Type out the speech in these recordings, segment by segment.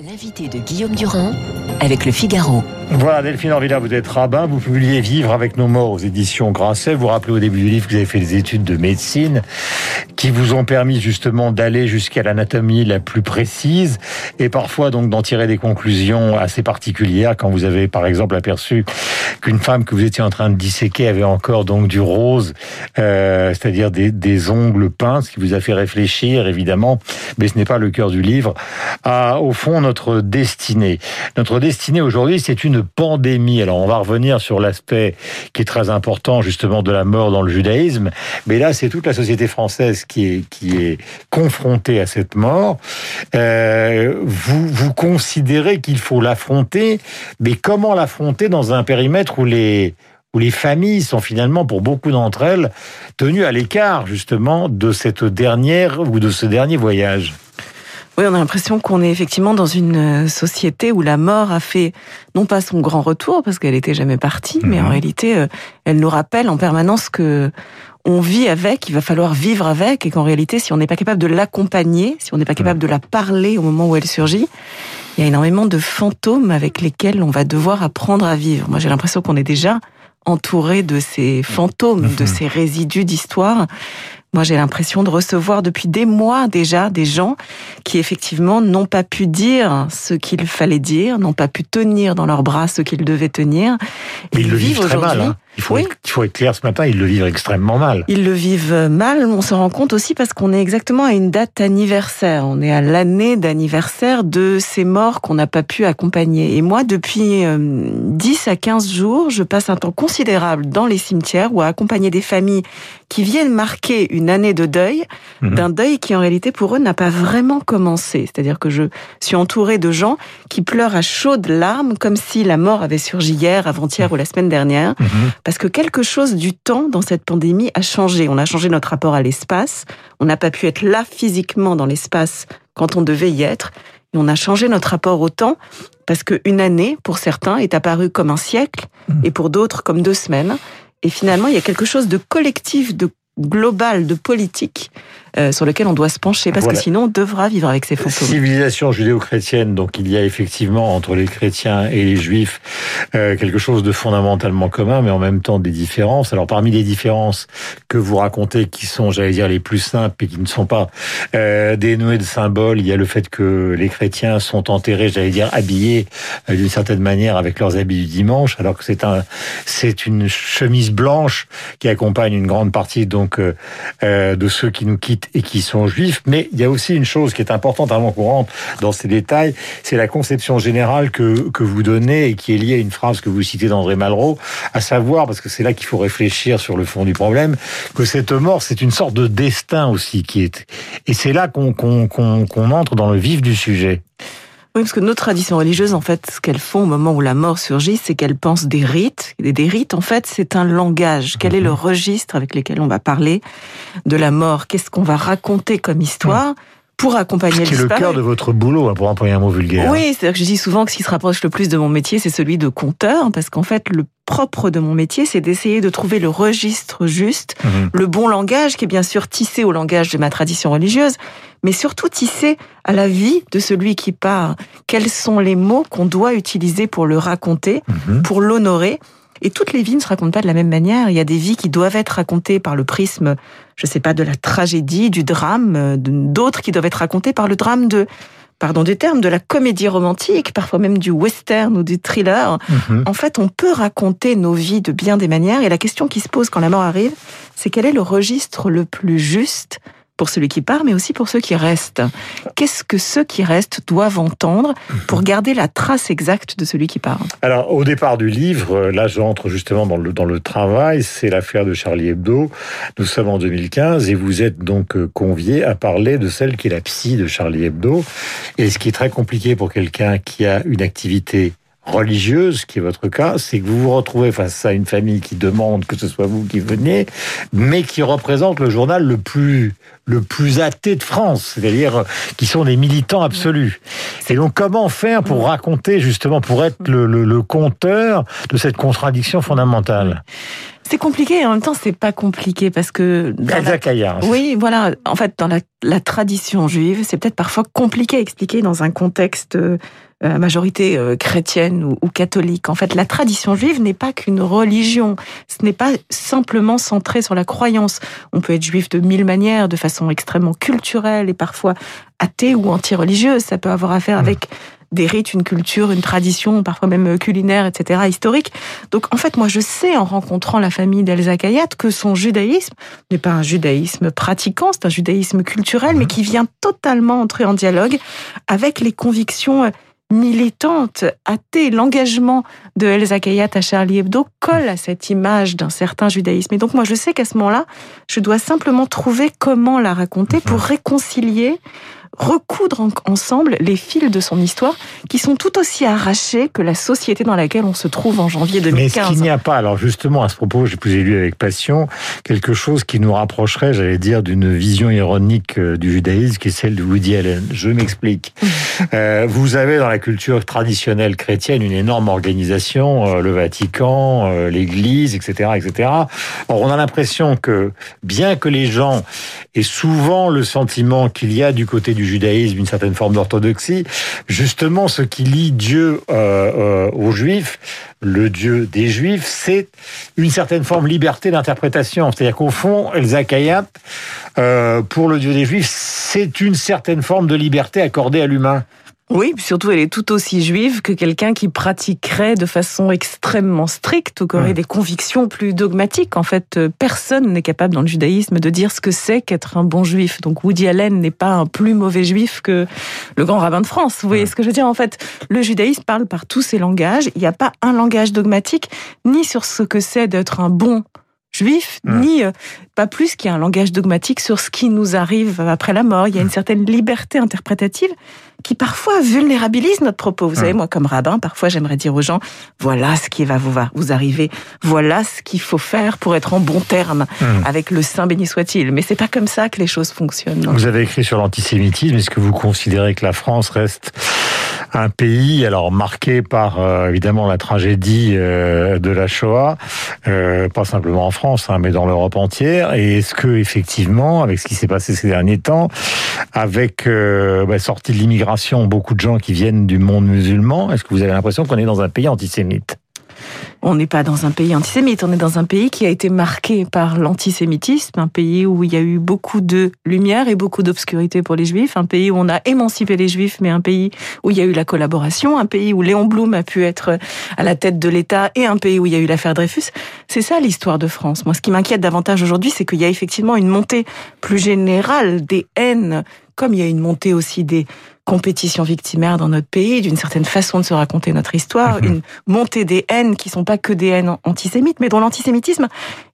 L'invité de Guillaume Durand avec le Figaro. Voilà, Delphine Orvilla, vous êtes rabbin, vous publiez Vivre avec nos morts aux éditions Grasset. Vous rappelez au début du livre que vous avez fait des études de médecine qui vous ont permis justement d'aller jusqu'à l'anatomie la plus précise et parfois donc d'en tirer des conclusions assez particulières quand vous avez par exemple aperçu qu'une femme que vous étiez en train de disséquer avait encore donc du rose, euh, c'est-à-dire des, des, ongles peints, ce qui vous a fait réfléchir évidemment, mais ce n'est pas le cœur du livre, à au fond notre destinée. Notre destinée aujourd'hui, c'est une pandémie. Alors on va revenir sur l'aspect qui est très important justement de la mort dans le judaïsme, mais là c'est toute la société française qui est confrontée à cette mort. Euh, vous vous considérez qu'il faut l'affronter, mais comment l'affronter dans un périmètre où les où les familles sont finalement, pour beaucoup d'entre elles, tenues à l'écart justement de cette dernière ou de ce dernier voyage? Oui, on a l'impression qu'on est effectivement dans une euh, société où la mort a fait non pas son grand retour parce qu'elle était jamais partie, mais en mhm. réalité, euh, elle nous rappelle en permanence que on vit avec, il va falloir vivre avec, et qu'en réalité, si on n'est pas capable de l'accompagner, si on n'est pas capable de la parler au moment où elle surgit, il y a énormément de fantômes avec lesquels on va devoir apprendre à vivre. Moi, j'ai l'impression qu'on est déjà entouré de ces fantômes, de mhm. ces résidus d'histoire moi, j'ai l'impression de recevoir depuis des mois déjà des gens qui effectivement n'ont pas pu dire ce qu'il fallait dire, n'ont pas pu tenir dans leurs bras ce qu'ils devaient tenir. Et ils le vivent très mal. Hein. Il faut, être, il faut être clair ce matin, ils le vivent extrêmement mal. Ils le vivent mal, on se rend compte aussi parce qu'on est exactement à une date anniversaire. On est à l'année d'anniversaire de ces morts qu'on n'a pas pu accompagner. Et moi, depuis 10 euh, à 15 jours, je passe un temps considérable dans les cimetières ou à accompagner des familles qui viennent marquer une année de deuil, mhm. d'un deuil qui en réalité pour eux n'a pas vraiment commencé. C'est-à-dire que je suis entourée de gens qui pleurent à chaudes larmes comme si la mort avait surgi hier, avant-hier ou la semaine dernière. Mhm parce que quelque chose du temps dans cette pandémie a changé. On a changé notre rapport à l'espace. On n'a pas pu être là physiquement dans l'espace quand on devait y être. Et on a changé notre rapport au temps parce qu'une année, pour certains, est apparue comme un siècle et pour d'autres comme deux semaines. Et finalement, il y a quelque chose de collectif, de global, de politique euh, sur lequel on doit se pencher, parce que sinon on devra vivre avec ces fantômes. Civilisation judéo-chrétienne, donc il y a effectivement entre les chrétiens et les juifs euh, quelque chose de fondamentalement commun, mais en même temps des différences. Alors parmi les différences que vous racontez, qui sont, j'allais dire, les plus simples et qui ne sont pas euh, dénouées de symboles, il y a le fait que les chrétiens sont enterrés, j'allais dire, habillés euh, d'une certaine manière avec leurs habits du dimanche, alors que c'est un, c'est une chemise blanche qui accompagne une grande partie donc euh, de ceux qui nous quittent et qui sont juifs. Mais il y a aussi une chose qui est importante avant qu'on rentre dans ces détails, c'est la conception générale que, que vous donnez et qui est liée à une phrase que vous citez d'André Malraux, à savoir, parce que c'est là qu'il faut réfléchir sur le fond du problème, que cette mort, c'est une sorte de destin aussi qui est... Et c'est là qu'on entre dans le vif du sujet. Oui, parce que nos traditions religieuses, en fait, ce qu'elles font au moment où la mort surgit, c'est qu'elles pensent des rites. Et des rites, en fait, c'est un langage. Quel est le registre avec lequel on va parler de la mort? Qu'est-ce qu'on va raconter comme histoire pour accompagner Ce qui est le cœur de votre boulot, hein, pour employer un mot vulgaire. Oui, c'est-à-dire que je dis souvent que ce qui se rapproche le plus de mon métier, c'est celui de conteur, parce qu'en fait, le propre de mon métier, c'est d'essayer de trouver le registre juste, mhm. le bon langage, qui est bien sûr tissé au langage de ma tradition religieuse, mais surtout tissé à la vie de celui qui part. Quels sont les mots qu'on doit utiliser pour le raconter, mhm. pour l'honorer? Et toutes les vies ne se racontent pas de la même manière. Il y a des vies qui doivent être racontées par le prisme, je sais pas, de la tragédie, du drame, d'autres qui doivent être racontées par le drame de, pardon du terme, de la comédie romantique, parfois même du western ou du thriller. Mhm. En fait, on peut raconter nos vies de bien des manières. Et la question qui se pose quand la mort arrive, c'est quel est le registre le plus juste pour celui qui part, mais aussi pour ceux qui restent. Qu'est-ce que ceux qui restent doivent entendre pour garder la trace exacte de celui qui part? Alors, au départ du livre, là j'entre justement dans le, dans le travail, c'est l'affaire de Charlie Hebdo. Nous sommes en 2015 et vous êtes donc euh, convié à parler de celle qui est la psy de Charlie Hebdo. Et ce qui est très compliqué pour quelqu'un qui a une activité religieuse, qui est votre cas, c'est que vous vous retrouvez face à une famille qui demande que ce soit vous qui veniez, mais qui représente le journal le plus le plus athée de France, c'est-à-dire qui sont des militants absolus. Et donc comment faire pour raconter justement, pour être le, le, le compteur de cette contradiction fondamentale? C'est compliqué et en même temps c'est pas compliqué parce que la... Oui, voilà. En fait, dans la, la tradition juive, c'est peut-être parfois compliqué à expliquer dans un contexte euh, à majorité euh, chrétienne ou, ou, catholique. En fait, la tradition juive n'est pas qu'une religion. Ce n'est pas simplement centré sur la croyance. On peut être juif de mille manières, de façon extrêmement culturelle et parfois athée ou anti-religieuse. Ça peut avoir affaire mmh. Des rites, une culture, une tradition, parfois même culinaire, etc., historique. Donc en fait, moi je sais en rencontrant la famille d'Elsa Kayat que son judaïsme n'est pas un judaïsme pratiquant, c'est un judaïsme culturel, mais qui vient totalement entrer en dialogue avec les convictions militante, athée, l'engagement de Elsa Kayat à Charlie Hebdo colle à cette image d'un certain judaïsme. Et donc moi je sais qu'à ce moment-là, je dois simplement trouver comment la raconter pour mhm. réconcilier recoudre ensemble les fils de son histoire qui sont tout aussi arrachés que la société dans laquelle on se trouve en janvier 2015. Mais est-ce qu'il n'y a pas, alors justement à ce propos, j'ai lu avec passion, quelque chose qui nous rapprocherait, j'allais dire, d'une vision ironique euh, du judaïsme qui est celle de Woody Allen Je m'explique. euh, vous avez dans la culture traditionnelle chrétienne une énorme organisation, euh, le Vatican, euh, l'Église, etc., etc. Or, on a l'impression que bien que les gens aient souvent le sentiment qu'il y a du côté du judaïsme une certaine forme d'orthodoxie. Justement, ce qui lie Dieu euh, euh, aux Juifs, le Dieu des Juifs, c'est une certaine forme de liberté d'interprétation. C'est-à-dire qu'au fond, Elsa Kayat, euh, pour le Dieu des Juifs, c'est une certaine forme de liberté accordée à l'humain. Oui, surtout elle est tout aussi juive que quelqu'un qui pratiquerait de façon extrêmement stricte ou qui aurait des convictions plus dogmatiques. En fait, euh, personne n'est capable dans le judaïsme de dire ce que c'est qu'être un bon juif. Donc Woody Allen n'est pas un plus mauvais juif que le grand rabbin de France. Vous voyez ce que je veux dire? En fait, le judaïsme parle par tous ses langages. Il n'y a pas un langage dogmatique ni sur ce que c'est d'être un bon juif, ni euh, pas plus qu'il y a un langage dogmatique sur ce qui nous arrive après la mort. Il y a une certaine liberté interprétative qui parfois vulnérabilise notre propos. Vous savez, moi, comme rabbin, parfois j'aimerais dire aux gens, voilà ce qui va vous, va vous arriver, voilà ce qu'il faut faire pour être en bon terme avec le Saint béni soit-il. Mais c'est pas comme ça que les choses fonctionnent. Vous avez écrit sur l'antisémitisme. Est-ce que vous considérez que la France reste un pays alors marqué par euh, évidemment la tragédie euh, de la Shoah, euh, pas simplement en France, hein, mais dans l'Europe entière. Et est-ce que effectivement, avec ce qui s'est passé ces derniers temps, avec bah, sortie de l'immigration, beaucoup de gens qui viennent du monde musulman, est-ce que vous avez l'impression qu'on est dans un pays antisémite? On n'est pas dans un pays antisémite, on est dans un pays qui a été marqué par l'antisémitisme, un pays où il y a eu beaucoup de lumière et beaucoup d'obscurité pour les juifs, un pays où on a émancipé les juifs, mais un pays où il y a eu la collaboration, un pays où Léon Blum a pu être à la tête de l'État et un pays où il y a eu l'affaire Dreyfus. C'est ça l'histoire de France. Moi, ce qui m'inquiète davantage aujourd'hui, c'est qu'il y a effectivement une montée plus générale des haines, comme il y a une montée aussi des compétition victimaire dans notre pays, d'une certaine façon de se raconter notre histoire, mhm. une montée des haines qui sont pas que des haines antisémites, mais dont l'antisémitisme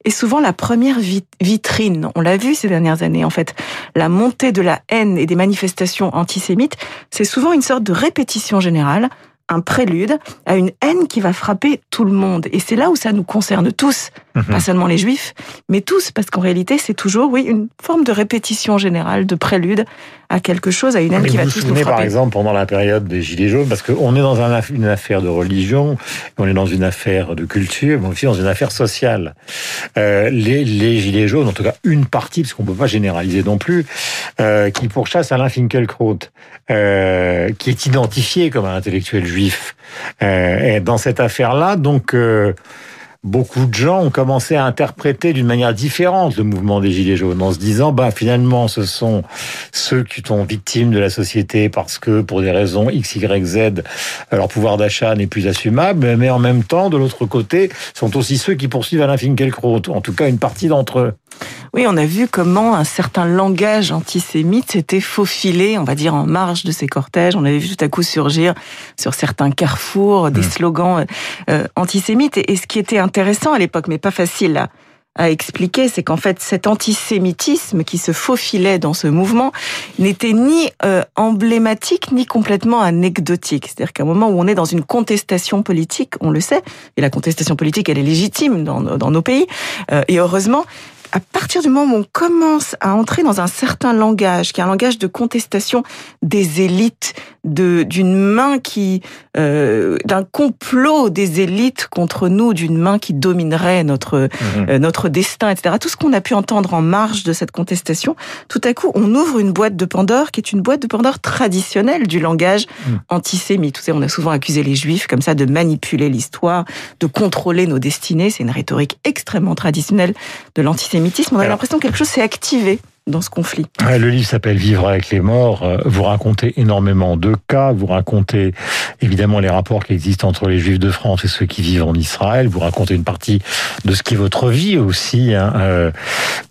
est souvent la première vitrine. On l'a vu ces dernières années, en fait. La montée de la haine et des manifestations antisémites, c'est souvent une sorte de répétition générale un prélude à une haine qui va frapper tout le monde. Et c'est là où ça nous concerne tous, mhm. pas seulement les juifs, mais tous, parce qu'en réalité, c'est toujours, oui, une forme de répétition générale, de prélude à quelque chose, à une haine qui va tous nous frapper. Vous vous souvenez, par exemple, pendant la période des Gilets jaunes, parce qu'on est dans une affaire de religion, on est dans une affaire de culture, mais aussi dans une affaire sociale. Euh, les, les, Gilets jaunes, en tout cas une partie, parce qu'on ne peut pas généraliser non plus, euh, qui pourchasse Alain Finkielkraut, euh, qui est identifié comme un intellectuel juif. Et dans cette affaire-là, donc... Beaucoup de gens ont commencé à interpréter d'une manière différente le mouvement des Gilets jaunes, en se disant, bah, finalement, ce sont ceux qui sont victimes de la société parce que, pour des raisons X, Y, Z, leur pouvoir d'achat n'est plus assumable, mais en même temps, de l'autre côté, sont aussi ceux qui poursuivent Alain Finkielkraut, en tout cas une partie d'entre eux. Oui, on a vu comment un certain langage antisémite s'était faufilé, on va dire, en marge de ces cortèges. On avait vu tout à coup surgir sur certains carrefours des mmh. slogans euh, antisémites. Et, ce qui était intéressant à l'époque, mais pas facile à, à expliquer, c'est qu'en fait cet antisémitisme qui se faufilait dans ce mouvement n'était ni euh, emblématique ni complètement anecdotique. C'est-à-dire qu'à un moment où on est dans une contestation politique, on le sait, et la contestation politique elle est légitime dans, dans nos pays, euh, et heureusement, à partir du moment où on commence à entrer dans un certain langage, qui est un langage de contestation des élites, d'une main qui euh, d'un complot des élites contre nous, d'une main qui dominerait notre mhm. euh, notre destin, etc. Tout ce qu'on a pu entendre en marge de cette contestation, tout à coup, on ouvre une boîte de Pandore qui est une boîte de Pandore traditionnelle du langage mhm. antisémite. Vous savez, on a souvent accusé les Juifs comme ça de manipuler l'histoire, de contrôler nos destinées. C'est une rhétorique extrêmement traditionnelle de l'antisémitisme. On a l'impression que quelque chose s'est activé dans ce conflit. Le livre s'appelle Vivre avec les morts. Euh, vous racontez énormément de cas. Vous racontez évidemment les rapports qui existent entre les Juifs de France et ceux qui vivent en Israël. Vous racontez une partie de ce qui est votre vie aussi. Hein. Euh.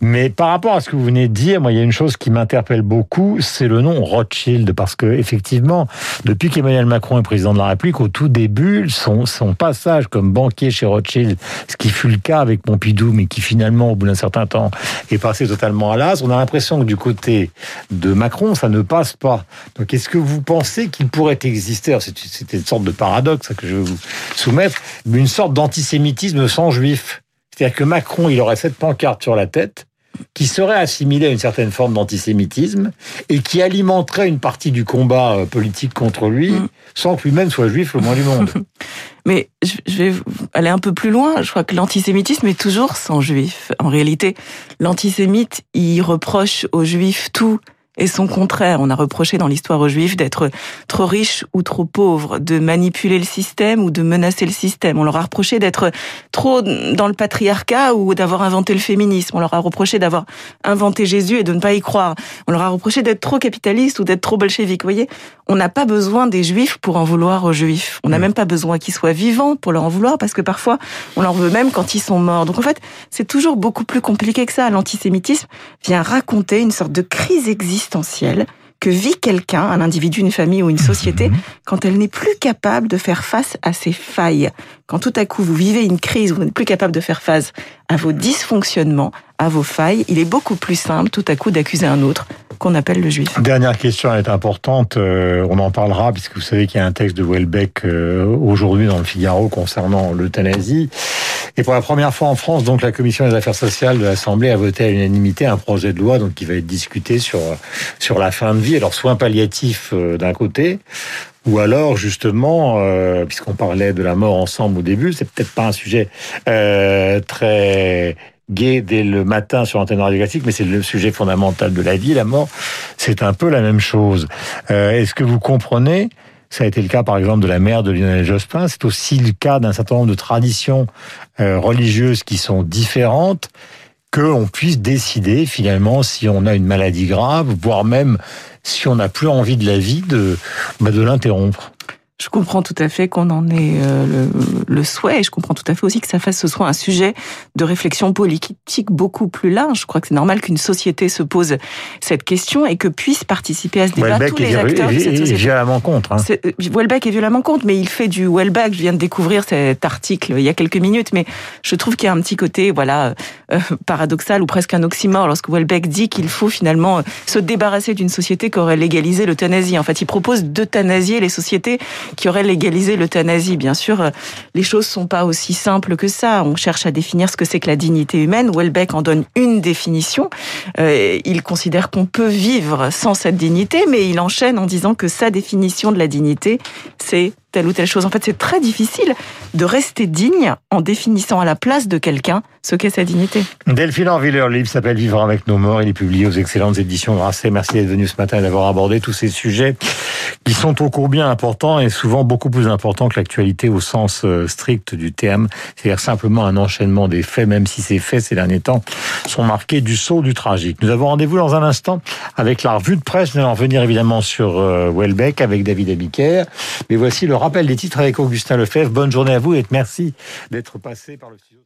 Mais par rapport à ce que vous venez de dire, il y a une chose qui m'interpelle beaucoup, c'est le nom Rothschild, parce que effectivement, depuis qu'Emmanuel Macron est président de la République, au tout début, son, son passage comme banquier chez Rothschild, ce qui fut le cas avec Pompidou, mais qui finalement, au bout d'un certain temps, est passé totalement à l'as, on a l'impression que du côté de Macron, ça ne passe pas. Donc, est-ce que vous pensez qu'il pourrait exister, c'était une sorte de paradoxe que je vais vous soumettre, une sorte d'antisémitisme sans juif? C'est-à-dire que Macron, il aurait cette pancarte sur la tête, qui serait assimilée à une certaine forme d'antisémitisme et qui alimenterait une partie du combat euh, politique contre lui mm. sans que lui-même soit juif le moins du monde. Mais je vais aller un peu plus loin. Je crois que l'antisémitisme est toujours sans juif. En réalité, l'antisémite, il reproche aux juifs tout et son contraire. On a reproché dans l'histoire aux Juifs d'être trop riches ou trop pauvres, de manipuler le système ou de menacer le système. On leur a reproché d'être trop dans le patriarcat ou d'avoir inventé le féminisme. On leur a reproché d'avoir inventé Jésus et de ne pas y croire. On leur a reproché d'être trop capitaliste ou d'être trop bolchevique. Vous voyez, on n'a pas besoin des Juifs pour en vouloir aux Juifs. On n'a même pas besoin qu'ils soient vivants pour leur en vouloir parce que parfois on leur veut même quand ils sont morts. Donc en fait, c'est toujours beaucoup plus compliqué que ça. L'antisémitisme vient raconter une sorte de crise que vit quelqu'un, un individu, une famille ou une société, mhm. quand elle n'est plus capable de faire face à ses failles. Quand tout à coup vous vivez une crise, vous n'êtes plus capable de faire face à vos dysfonctionnements, à vos failles, il est beaucoup plus simple tout à coup d'accuser un autre qu'on appelle le juif. Dernière question, elle est importante. Euh, on en parlera puisque vous savez qu'il y a un texte de Welbeck euh, aujourd'hui dans le Figaro concernant l'euthanasie. Et pour la première fois en France, donc la commission des affaires sociales de l'Assemblée a voté à l'unanimité un projet de loi donc qui va être discuté sur sur la fin de vie. Alors soins palliatifs euh, d'un côté, ou alors justement, puisqu'on parlait de la mort ensemble au début, c'est peut-être pas un sujet très gay dès le matin sur l'antenne radiographie, mais c'est le sujet fondamental de la vie, la mort. C'est un peu la même chose. Euh, est-ce que vous comprenez ça a été le cas, par exemple, de la mère de Lionel Jospin. C'est aussi le cas d'un certain nombre de traditions euh, religieuses qui sont différentes, qu'on puisse décider finalement si on a une maladie grave, voire même si on n'a plus envie de la vie, de, bah, de l'interrompre. Je comprends tout à fait qu'on en ait euh, le, souhait et je comprends tout à fait aussi que ça fasse ce soit un sujet de réflexion politique beaucoup plus large. Je crois que c'est normal qu'une société se pose cette question et que puissent participer à ce débat tous les acteurs de cette société. violemment contre. Hein. Euh, Welbeck est violemment contre, mais il fait du Welbeck. Je viens de découvrir cet article il y a quelques minutes, mais je trouve qu'il y a un petit côté voilà euh, paradoxal ou presque un oxymore lorsque Welbeck dit qu'il faut finalement se débarrasser d'une société qui aurait légalisé l'euthanasie. En fait, il propose d'euthanasier les sociétés qui aurait légalisé l'euthanasie. Bien sûr, euh, les choses sont pas aussi simples que ça. On cherche à définir ce que c'est que la dignité humaine. Welbeck en donne une définition. Euh, il considère qu'on peut vivre sans cette dignité, mais il enchaîne en disant que sa définition de la dignité, c'est telle ou telle chose. En fait, c'est très difficile de rester digne en définissant à la place de quelqu'un ce qu'est sa dignité. Delphine Orville, le livre s'appelle Vivre avec nos morts. Il est publié aux excellentes éditions Grasset. Merci d'être venu ce matin et d'avoir abordé tous ces sujets qui sont au combien importants et souvent beaucoup plus importants que l'actualité au sens euh, strict du terme. C'est-à-dire simplement un enchaînement des faits, même si ces faits ces derniers temps sont marqués du saut du tragique. Nous avons rendez-vous dans un instant avec la revue de presse. Nous allons revenir évidemment sur euh, Welbeck avec David Abiker. Mais voici le rappel des titres avec Augustin Lefebvre. Bonne journée à vous et merci d'être passé par le studio.